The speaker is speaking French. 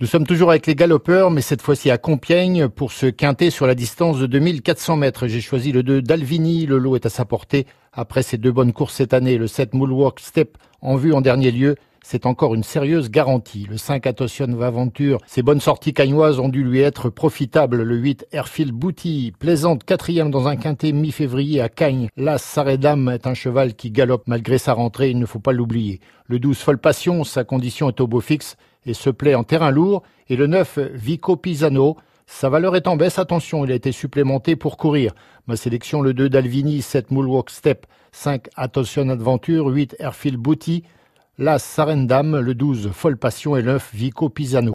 Nous sommes toujours avec les galopeurs, mais cette fois-ci à Compiègne pour se quinter sur la distance de 2400 mètres. J'ai choisi le 2 d'Alvini, le lot est à sa portée. Après ces deux bonnes courses cette année, le 7 Moolwalk Step en vue en dernier lieu, c'est encore une sérieuse garantie. Le 5 Attention Aventure, ses bonnes sorties cagnoises ont dû lui être profitables. Le 8 Airfield Booty, plaisante quatrième dans un quintet mi-février à Cagnes. L'As Saredam est un cheval qui galope malgré sa rentrée, il ne faut pas l'oublier. Le 12 Folle Passion, sa condition est au beau fixe et se plaît en terrain lourd. Et le 9, Vico Pisano, sa valeur est en baisse, attention, il a été supplémenté pour courir. Ma sélection, le 2 d'Alvini, 7 Moolwalk Step, 5 Attention Adventure, 8 Airfield Booty, la Sarendam, le 12 Folle Passion et le 9 Vico Pisano.